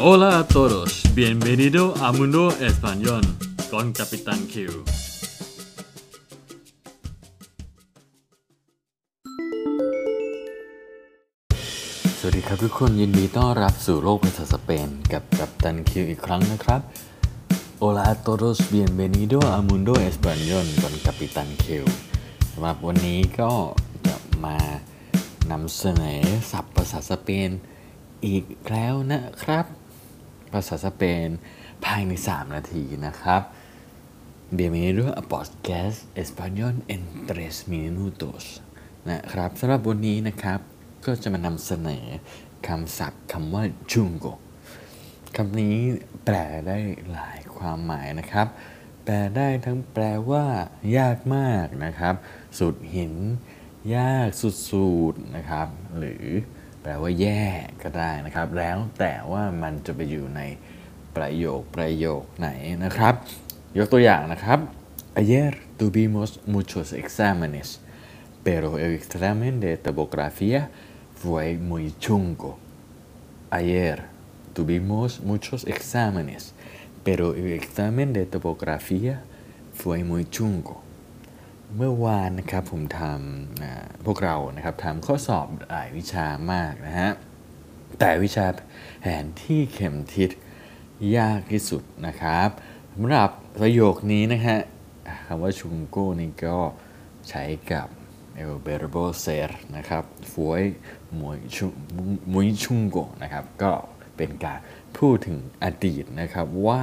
Hola a todos, bienvenido a Mundo Español con Capitán Q. สวัสดีครับทุกคนยินดีต้อนรับสู่โลกภาษาสเปน กับกัปตันคิวอีกครั้งนะครับ Hola a todos bienvenido a Mundo Español con Capitán Q สำหรับวันนี้ก็จะมานำเสนอศัพท์ภาษาสเปนอีกแล้วนะครับ ภาษาสเปน ภายใน 3 นาทีนะครับ Bienvenido a Podcast Español en 3 minutos นะครับสำหรับวันนี้นะครับ ก็จะมานำเสนอคำศัพท์คำว่าจุงโกคำนี้แปลได้หลายความหมายนะครับ แปลได้ทั้งแปลว่า ยากมากนะครับ สุดหิน ยากสุดๆนะครับ หรือ ว่าแย่ก็ได้นะครับ แล้วแต่ว่ามันจะไปอยู่ในประโยคประโยคไหนนะครับ ยกตัวอย่างนะครับ Ayer tuvimos muchos exámenes pero el examen de topografía fue muy chungo. Ayer tuvimos muchos exámenes, pero el examen de topografía fue muy chungo. เมื่อวานนะครับผมทำพวกเรานะครับทำข้อสอบหลายวิชามากนะฮะแต่วิชาแผนที่เข็มทิศยากที่สุดนะครับสำหรับประโยคนี้นะฮะคำว่าชุงโก้นี่ก็ใช้กับ el verbo ser นะครับ fue muy chun muy chungo นะครับ ก็เป็นการพูดถึงอดีตนะครับว่า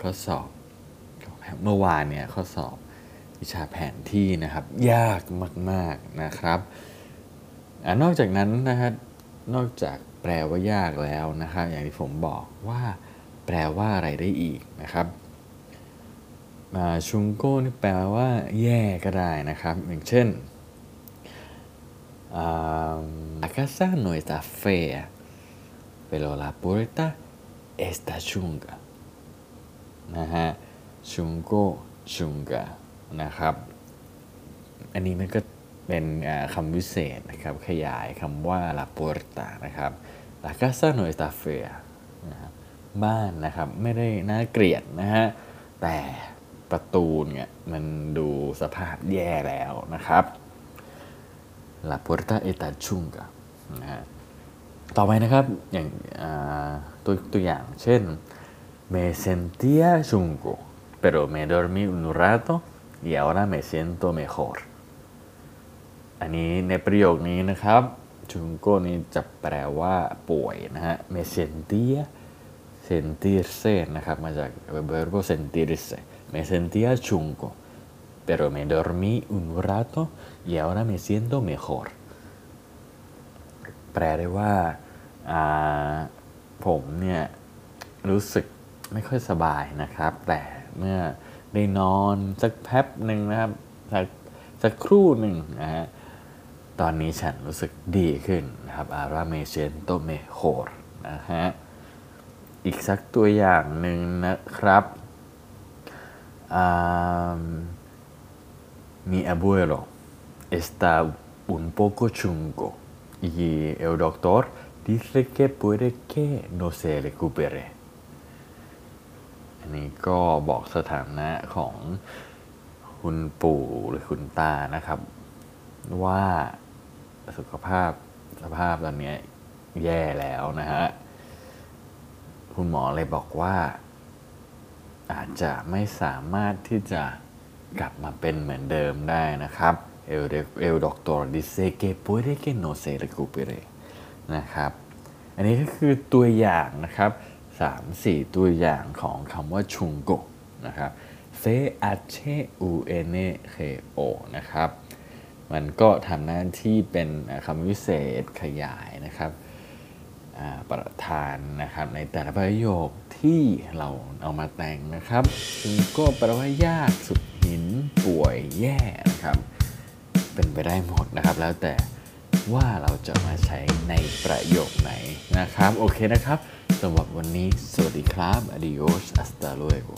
ข้อสอบเมื่อวานเนี่ยข้อสอบ วิชาแผนที่นะครับ ยากมากๆนะครับอนอกจากนั้นนะครับนอกจากแปลว่ายากแล้วนะครับ อย่างที่ผมบอกว่าแปลว่าอะไรได้อีกนะครับชุงโก้นี่แปลว่า แย่ก็ได้นะครับ อย่างเช่น La casa no está fea pero la puerta está chunga นะฮะชุงโก้ชุงกา นะครับ อันนี้มันก็เป็นคำวิเศษนะครับ ขยายคำว่า la puerta นะครับ la casa no está fea นะครับบ้านนะครับ ไม่ได้น่าเกลียดนะฮะ แต่ประตูเนี่ยมันดูสภาพแย่แล้วนะครับ La puerta está chunga นะฮะต่อไปนะครับ อย่างตัวตัวอย่างเช่น me sentía chungo pero me dormí un rato y ahora me siento mejor อันนี้ในประโยคนี้นะครับชุงโก้นี้จะแปลว่าป่วยนะฮะ me sentía sentirse นะครับ มาจาก verbo sentirse me sentía chungo pero me dormí un rato y ahora me siento mejor แปลได้ว่าผมเนี่ยรู้สึกไม่ค่อยสบายนะครับ แต่เมื่อ ได้นอนสักแป๊บหนึ่งนะครับ สักสักครู่หนึ่งนะฮะตอนนี้ฉันรู้สึกดีขึ้นนะครับ ahora me siento mejorนะฮะอีกสักตัวอย่างหนึ่งนะครับ mi abuelo está un poco chungo y el doctor dice que puede que no se recupere อันนี้ก็บอกสถานะของคุณปู่หรือคุณตานะครับ ว่าสุขภาพสภาพตอนนี้แย่แล้วนะฮะ คุณหมอเลยบอกว่า อาจจะไม่สามารถที่จะกลับมาเป็นเหมือนเดิมได้นะครับ el el doctor dice que puede que no se recupere นะครับ อันนี้ก็คือตัวอย่างนะครับ 3-4 ตัวอย่างของคำว่าชุงโกนะครับ c h u n k o นเคโอนะครับ มันก็ทำหน้าที่เป็นคำวิเศษขยายนะครับประธานนะครับในแต่ละประโยคที่เราเอามาแต่งนะครับซึ่งก็แปลว่ายากสุดหินป่วยแย่นะครับ เป็นไปได้หมดนะครับ แล้วแต่ว่าเราจะมาใช้ในประโยคไหนนะครับ โอเคนะครับ สำหรับวันนี้ สวัสดีครับ adios hasta luego